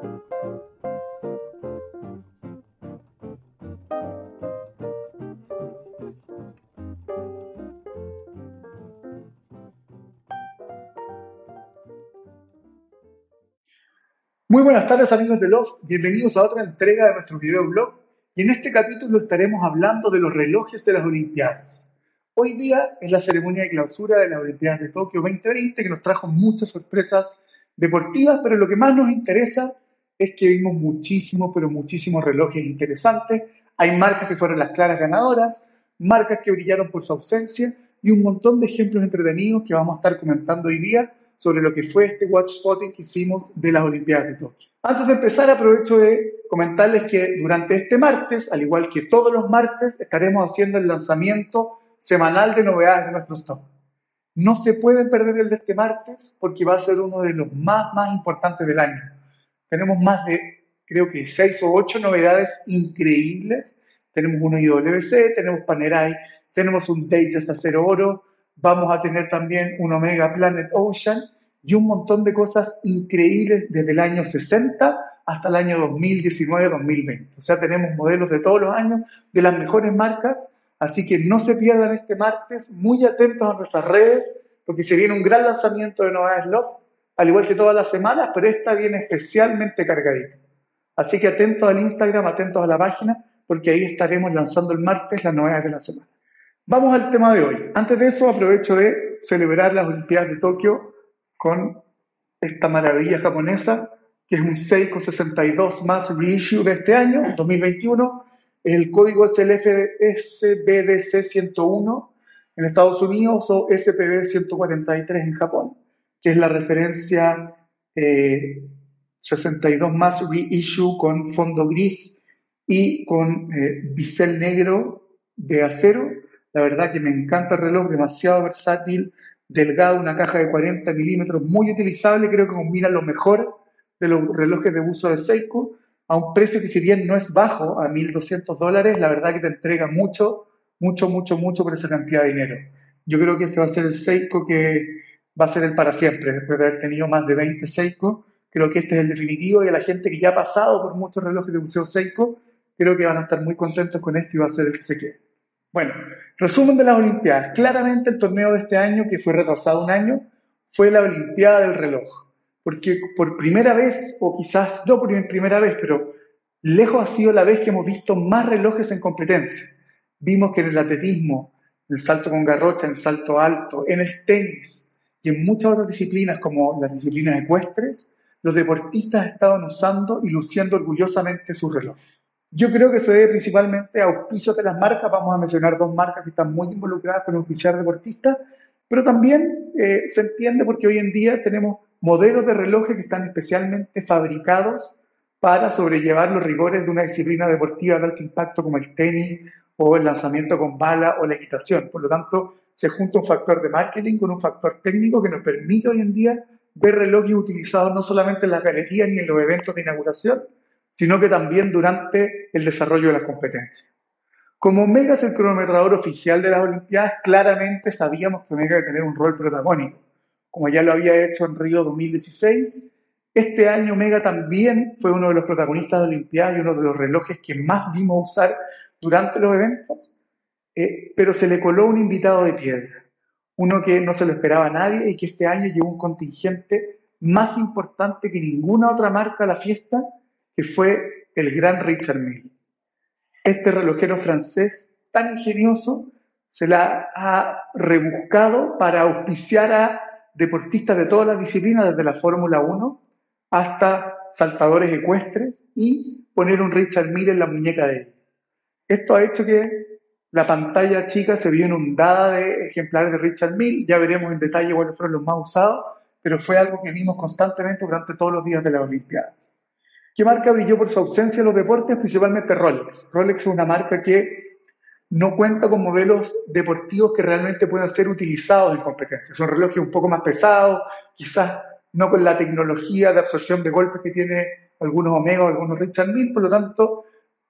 Muy buenas tardes amigos de Love, bienvenidos a otra entrega de nuestro videoblog y en este capítulo estaremos hablando de los relojes de las Olimpiadas. Hoy día es la ceremonia de clausura de las Olimpiadas de Tokio 2020 que nos trajo muchas sorpresas deportivas, pero lo que más nos interesa es que vimos muchísimos, pero muchísimos relojes interesantes. Hay marcas que fueron las claras ganadoras, marcas que brillaron por su ausencia y un montón de ejemplos entretenidos que vamos a estar comentando hoy día sobre lo que fue este watch spotting que hicimos de las Olimpiadas de Tokio. Antes de empezar, aprovecho de comentarles que durante este martes, al igual que todos los martes, estaremos haciendo el lanzamiento semanal de novedades de nuestro stock. No se pueden perder el de este martes porque va a ser uno de los más, más importantes del año. Tenemos más de, creo que, seis o ocho novedades increíbles. Tenemos uno IWC, tenemos Panerai, tenemos un Datejust Acero Oro, vamos a tener también un Omega Planet Ocean y un montón de cosas increíbles desde el año 60 hasta el año 2019-2020. O sea, tenemos modelos de todos los años de las mejores marcas, así que no se pierdan este martes, muy atentos a nuestras redes, porque se viene un gran lanzamiento de novedades Love, al igual que todas las semanas, pero esta viene especialmente cargadita. Así que atentos al Instagram, atentos a la página, porque ahí estaremos lanzando el martes las novedades de la semana. Vamos al tema de hoy. Antes de eso, aprovecho de celebrar las Olimpiadas de Tokio con esta maravilla japonesa, que es un Seiko 62 más reissue de este año, 2021. El código es el SBDC 101 en Estados Unidos o SPB 143 en Japón, que es la referencia 62 eh, más reissue con fondo gris y con eh, bisel negro de acero la verdad que me encanta el reloj, demasiado versátil, delgado, una caja de 40 milímetros, muy utilizable, creo que combina lo mejor de los relojes de uso de Seiko, a un precio que si bien no es bajo, a 1.200 dólares, la verdad que te entrega mucho, mucho, mucho, mucho por esa cantidad de dinero. Yo creo que este va a ser el Seiko que va a ser el para siempre, después de haber tenido más de 20 Seiko, creo que este es el definitivo y a la gente que ya ha pasado por muchos relojes de museo Seiko, creo que van a estar muy contentos con este y va a ser el que se quede. Bueno, resumen de las Olimpiadas. Claramente el torneo de este año, que fue retrasado un año, fue la Olimpiada del reloj. Porque por primera vez, o quizás no por primera vez, pero lejos ha sido la vez que hemos visto más relojes en competencia. Vimos que en el atletismo, en el salto con garrocha, en el salto alto, en el tenis y en muchas otras disciplinas como las disciplinas ecuestres, los deportistas estaban usando y luciendo orgullosamente su reloj. Yo creo que se debe principalmente a auspicios de las marcas. Vamos a mencionar dos marcas que están muy involucradas con auspiciar deportistas, pero también eh, se entiende porque hoy en día tenemos modelos de relojes que están especialmente fabricados para sobrellevar los rigores de una disciplina deportiva de alto impacto como el tenis o el lanzamiento con bala o la equitación. Por lo tanto, se junta un factor de marketing con un factor técnico que nos permite hoy en día ver relojes utilizados no solamente en las galerías ni en los eventos de inauguración, sino que también durante el desarrollo de las competencias. Como Omega es el cronometrador oficial de las Olimpiadas, claramente sabíamos que Omega iba a tener un rol protagónico, como ya lo había hecho en Río 2016. Este año Omega también fue uno de los protagonistas de Olimpiadas y uno de los relojes que más vimos usar durante los eventos, eh, pero se le coló un invitado de piedra, uno que no se lo esperaba a nadie y que este año llevó un contingente más importante que ninguna otra marca a la fiesta que fue el gran Richard Mille. Este relojero francés tan ingenioso se la ha rebuscado para auspiciar a deportistas de todas las disciplinas, desde la Fórmula 1 hasta saltadores ecuestres, y poner un Richard Mille en la muñeca de él. Esto ha hecho que la pantalla chica se vio inundada de ejemplares de Richard Mille, ya veremos en detalle cuáles fueron los más usados, pero fue algo que vimos constantemente durante todos los días de las Olimpiadas. ¿Qué marca brilló por su ausencia en los deportes? Principalmente Rolex. Rolex es una marca que no cuenta con modelos deportivos que realmente puedan ser utilizados en competencias. Son relojes un poco más pesados, quizás no con la tecnología de absorción de golpes que tiene algunos Omega algunos Richard Mille, por lo tanto,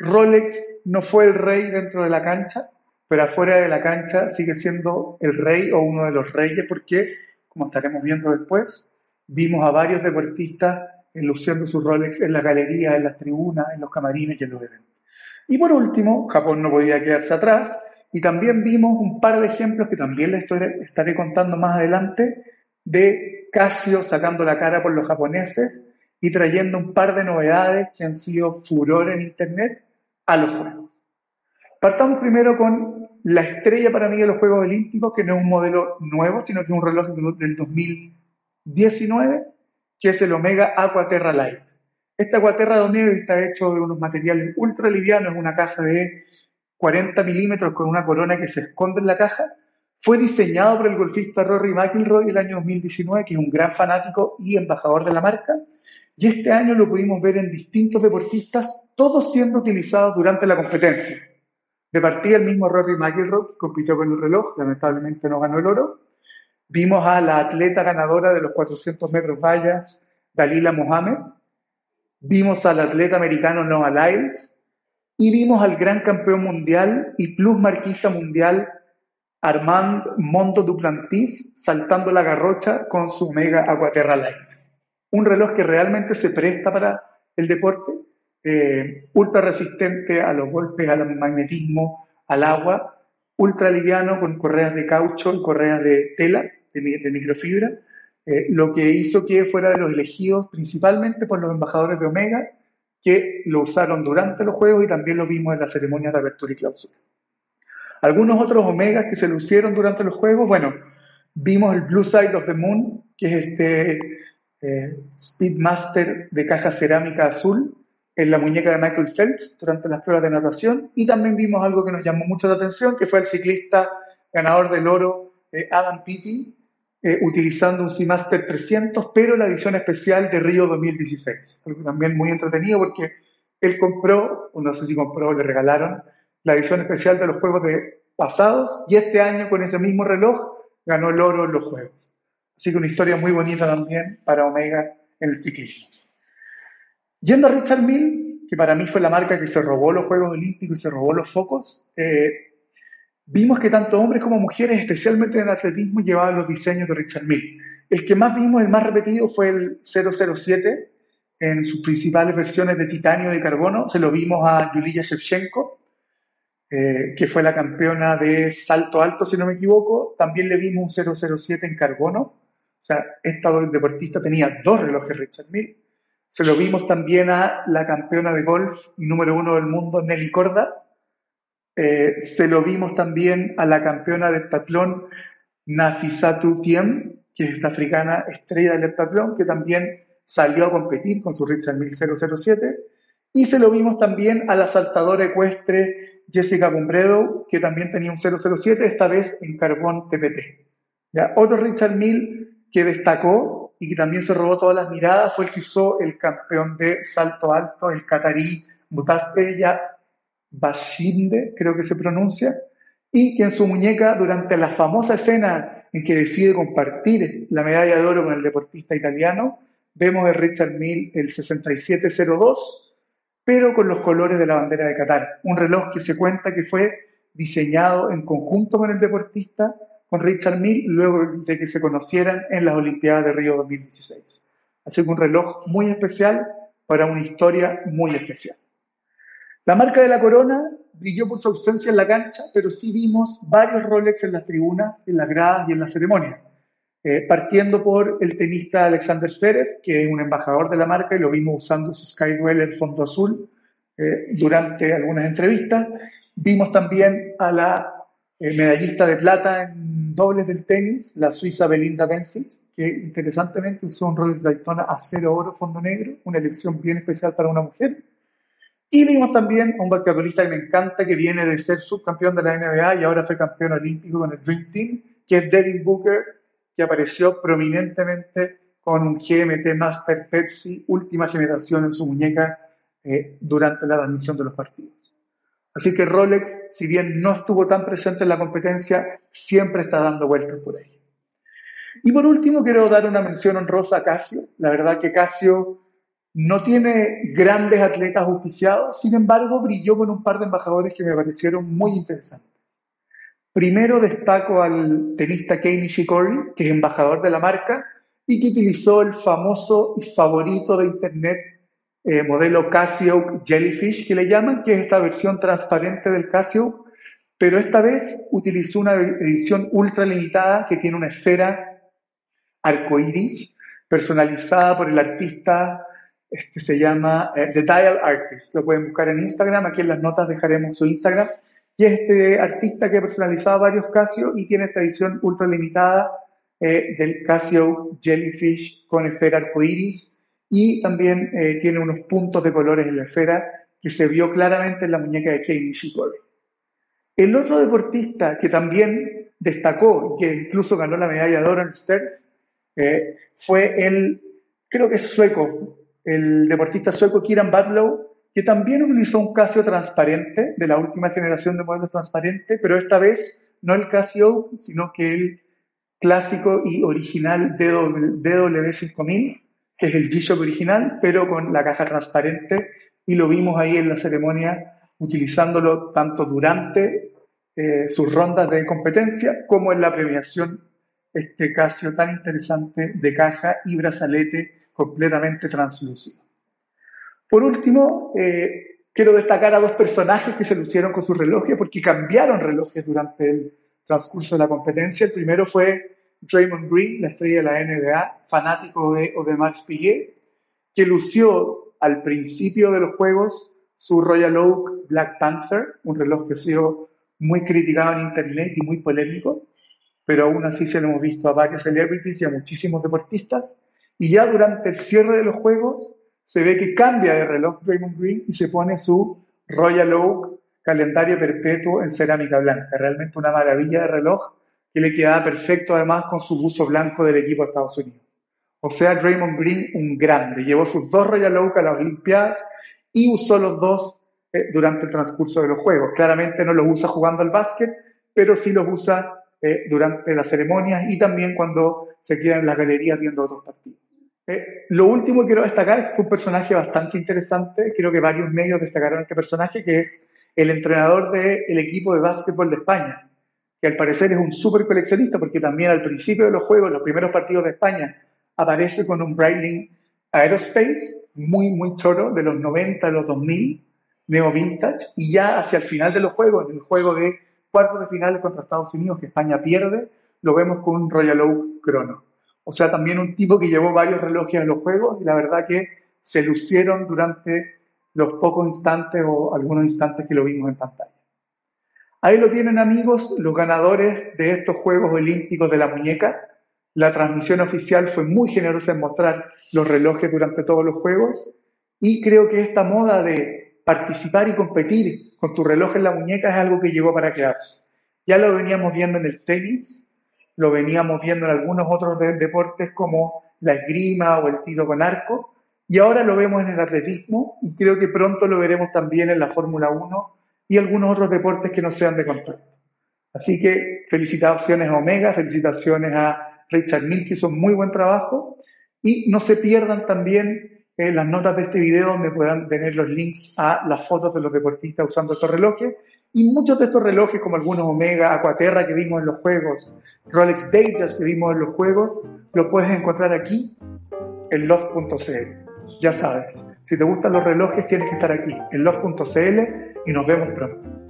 Rolex no fue el rey dentro de la cancha, pero afuera de la cancha sigue siendo el rey o uno de los reyes, porque, como estaremos viendo después, vimos a varios deportistas luciendo sus Rolex en la galería, en las tribunas, en los camarines y en los eventos. Y por último, Japón no podía quedarse atrás y también vimos un par de ejemplos que también les estaré contando más adelante de Casio sacando la cara por los japoneses y trayendo un par de novedades que han sido furor en Internet a los Juegos. Partamos primero con la estrella para mí de los Juegos Olímpicos, que no es un modelo nuevo, sino que es un reloj del 2019 que es el Omega Aquaterra Light. Este Aquaterra de Omega está hecho de unos materiales ultra livianos, una caja de 40 milímetros con una corona que se esconde en la caja. Fue diseñado por el golfista Rory McIlroy el año 2019, que es un gran fanático y embajador de la marca. Y este año lo pudimos ver en distintos deportistas, todos siendo utilizados durante la competencia. De partida el mismo Rory McIlroy compitió con el reloj, lamentablemente no ganó el oro, Vimos a la atleta ganadora de los 400 metros vallas, Dalila Mohamed. Vimos al atleta americano Noah Lyles. Y vimos al gran campeón mundial y plus marquista mundial Armand Monto Duplantis saltando la garrocha con su Mega Aquaterra Light. Un reloj que realmente se presta para el deporte, eh, ultra resistente a los golpes, al magnetismo, al agua, ultra liviano con correas de caucho y correas de tela de, microfibra, eh, lo que hizo que fuera de los elegidos principalmente por los embajadores de Omega, que lo usaron durante los Juegos y también lo vimos en las ceremonias de apertura y clausura. Algunos otros Omegas que se lucieron durante los Juegos, bueno, vimos el Blue Side of the Moon, que es este eh, Speedmaster de caja cerámica azul en la muñeca de Michael Phelps durante las pruebas de natación, y también vimos algo que nos llamó mucho la atención, que fue el ciclista ganador del oro eh, Adam Peaty, eh, utilizando un Seamaster 300, pero la edición especial de Río 2016. Algo también muy entretenido porque él compró, o no sé si compró, le regalaron, la edición especial de los juegos de pasados y este año con ese mismo reloj ganó el oro en los juegos. Así una historia muy bonita también para Omega en el ciclismo. Yendo a Richard Mill, que para mí fue la marca que se robó los Juegos Olímpicos y se robó los focos, eh, vimos que tanto hombres como mujeres, especialmente en el atletismo, llevaban los diseños de Richard Mille. El que más vimos, el más repetido, fue el 007 en sus principales versiones de titanio de carbono. Se lo vimos a Yulia Shevchenko, eh, que fue la campeona de salto alto, si no me equivoco. También le vimos un 007 en carbono. O sea, esta deportista tenía dos relojes Richard Mille. Se lo vimos también a la campeona de golf y número uno del mundo, Nelly Corda, eh, se lo vimos también a la campeona de heptatlón Nafisatu Tiem, que es esta africana estrella del heptatlón, que también salió a competir con su Richard 1007. Y se lo vimos también a la saltadora ecuestre Jessica Bumbredo, que también tenía un 007, esta vez en carbón TPT. ¿Ya? Otro Richard Mill que destacó y que también se robó todas las miradas fue el que usó el campeón de salto alto, el catarí Mutaz Bashinde, creo que se pronuncia, y que en su muñeca, durante la famosa escena en que decide compartir la medalla de oro con el deportista italiano, vemos el Richard Mille el 6702, pero con los colores de la bandera de Qatar. Un reloj que se cuenta que fue diseñado en conjunto con el deportista, con Richard Mille, luego de que se conocieran en las Olimpiadas de Río 2016. Así que un reloj muy especial para una historia muy especial. La marca de la corona brilló por su ausencia en la cancha, pero sí vimos varios Rolex en las tribunas, en las gradas y en la ceremonia. Eh, partiendo por el tenista Alexander Zverev, que es un embajador de la marca y lo vimos usando su Skydweller fondo azul eh, durante algunas entrevistas. Vimos también a la eh, medallista de plata en dobles del tenis, la suiza Belinda Bencic, que interesantemente usó un Rolex Daytona a cero oro fondo negro, una elección bien especial para una mujer. Y vimos también a un basquetbolista que me encanta, que viene de ser subcampeón de la NBA y ahora fue campeón olímpico con el Dream Team, que es Devin Booker, que apareció prominentemente con un GMT Master Pepsi última generación en su muñeca eh, durante la transmisión de los partidos. Así que Rolex, si bien no estuvo tan presente en la competencia, siempre está dando vueltas por ahí. Y por último, quiero dar una mención honrosa a Casio. La verdad que Casio no tiene grandes atletas auspiciados, sin embargo, brilló con un par de embajadores que me parecieron muy interesantes. Primero destaco al tenista Kei Nishikori, que es embajador de la marca y que utilizó el famoso y favorito de Internet eh, modelo Casio Jellyfish, que le llaman, que es esta versión transparente del Casio, pero esta vez utilizó una edición ultra limitada que tiene una esfera arcoiris personalizada por el artista, este se llama eh, The Dial Artist, lo pueden buscar en Instagram, aquí en las notas dejaremos su Instagram, y es este artista que ha personalizado varios Casio y tiene esta edición ultra limitada eh, del Casio Jellyfish con esfera arcoiris y también eh, tiene unos puntos de colores en la esfera que se vio claramente en la muñeca de Kei Nishikori. El otro deportista que también destacó, que incluso ganó la medalla de oro en Stern, eh, fue el, creo que es sueco, el deportista sueco Kieran Badlow, que también utilizó un Casio transparente, de la última generación de modelos transparentes, pero esta vez no el Casio, sino que el clásico y original DW5000, que es el G-Shock original, pero con la caja transparente, y lo vimos ahí en la ceremonia utilizándolo tanto durante eh, sus rondas de competencia como en la premiación, este Casio tan interesante de caja y brazalete completamente translúcido. Por último, eh, quiero destacar a dos personajes que se lucieron con sus relojes porque cambiaron relojes durante el transcurso de la competencia. El primero fue Draymond Green, la estrella de la NBA, fanático de Odemar Piguet, que lució al principio de los Juegos su Royal Oak Black Panther, un reloj que ha sido muy criticado en Internet y muy polémico, pero aún así se lo hemos visto a varios celebrities y a muchísimos deportistas. Y ya durante el cierre de los Juegos se ve que cambia de reloj Draymond Green y se pone su Royal Oak calendario perpetuo en cerámica blanca. Realmente una maravilla de reloj que le quedaba perfecto además con su buzo blanco del equipo de Estados Unidos. O sea, Draymond Green, un grande. Llevó sus dos Royal Oak a las Olimpiadas y usó los dos eh, durante el transcurso de los Juegos. Claramente no los usa jugando al básquet, pero sí los usa eh, durante las ceremonias y también cuando se queda en las galerías viendo otros partidos. Eh, lo último que quiero destacar es fue un personaje bastante interesante, creo que varios medios destacaron este personaje, que es el entrenador del equipo de básquetbol de España, que al parecer es un súper coleccionista porque también al principio de los juegos, los primeros partidos de España, aparece con un Breitling Aerospace muy, muy choro de los 90, de los 2000, neo vintage, y ya hacia el final de los juegos, en el juego de cuartos de finales contra Estados Unidos, que España pierde, lo vemos con un Royal Oak Chrono. O sea, también un tipo que llevó varios relojes a los juegos y la verdad que se lucieron durante los pocos instantes o algunos instantes que lo vimos en pantalla. Ahí lo tienen amigos, los ganadores de estos Juegos Olímpicos de la Muñeca. La transmisión oficial fue muy generosa en mostrar los relojes durante todos los Juegos y creo que esta moda de participar y competir con tu reloj en la muñeca es algo que llegó para quedarse. Ya lo veníamos viendo en el tenis, lo veníamos viendo en algunos otros deportes como la esgrima o el tiro con arco, y ahora lo vemos en el atletismo y creo que pronto lo veremos también en la Fórmula 1 y algunos otros deportes que no sean de contacto. Así que felicitaciones a Omega, felicitaciones a Richard Mill, que hizo muy buen trabajo. Y no se pierdan también eh, las notas de este video donde podrán tener los links a las fotos de los deportistas usando estos relojes. Y muchos de estos relojes, como algunos Omega, Aquaterra que vimos en los juegos, Rolex Datejust que vimos en los juegos, los puedes encontrar aquí en loft.cl. Ya sabes, si te gustan los relojes tienes que estar aquí en loft.cl y nos vemos pronto.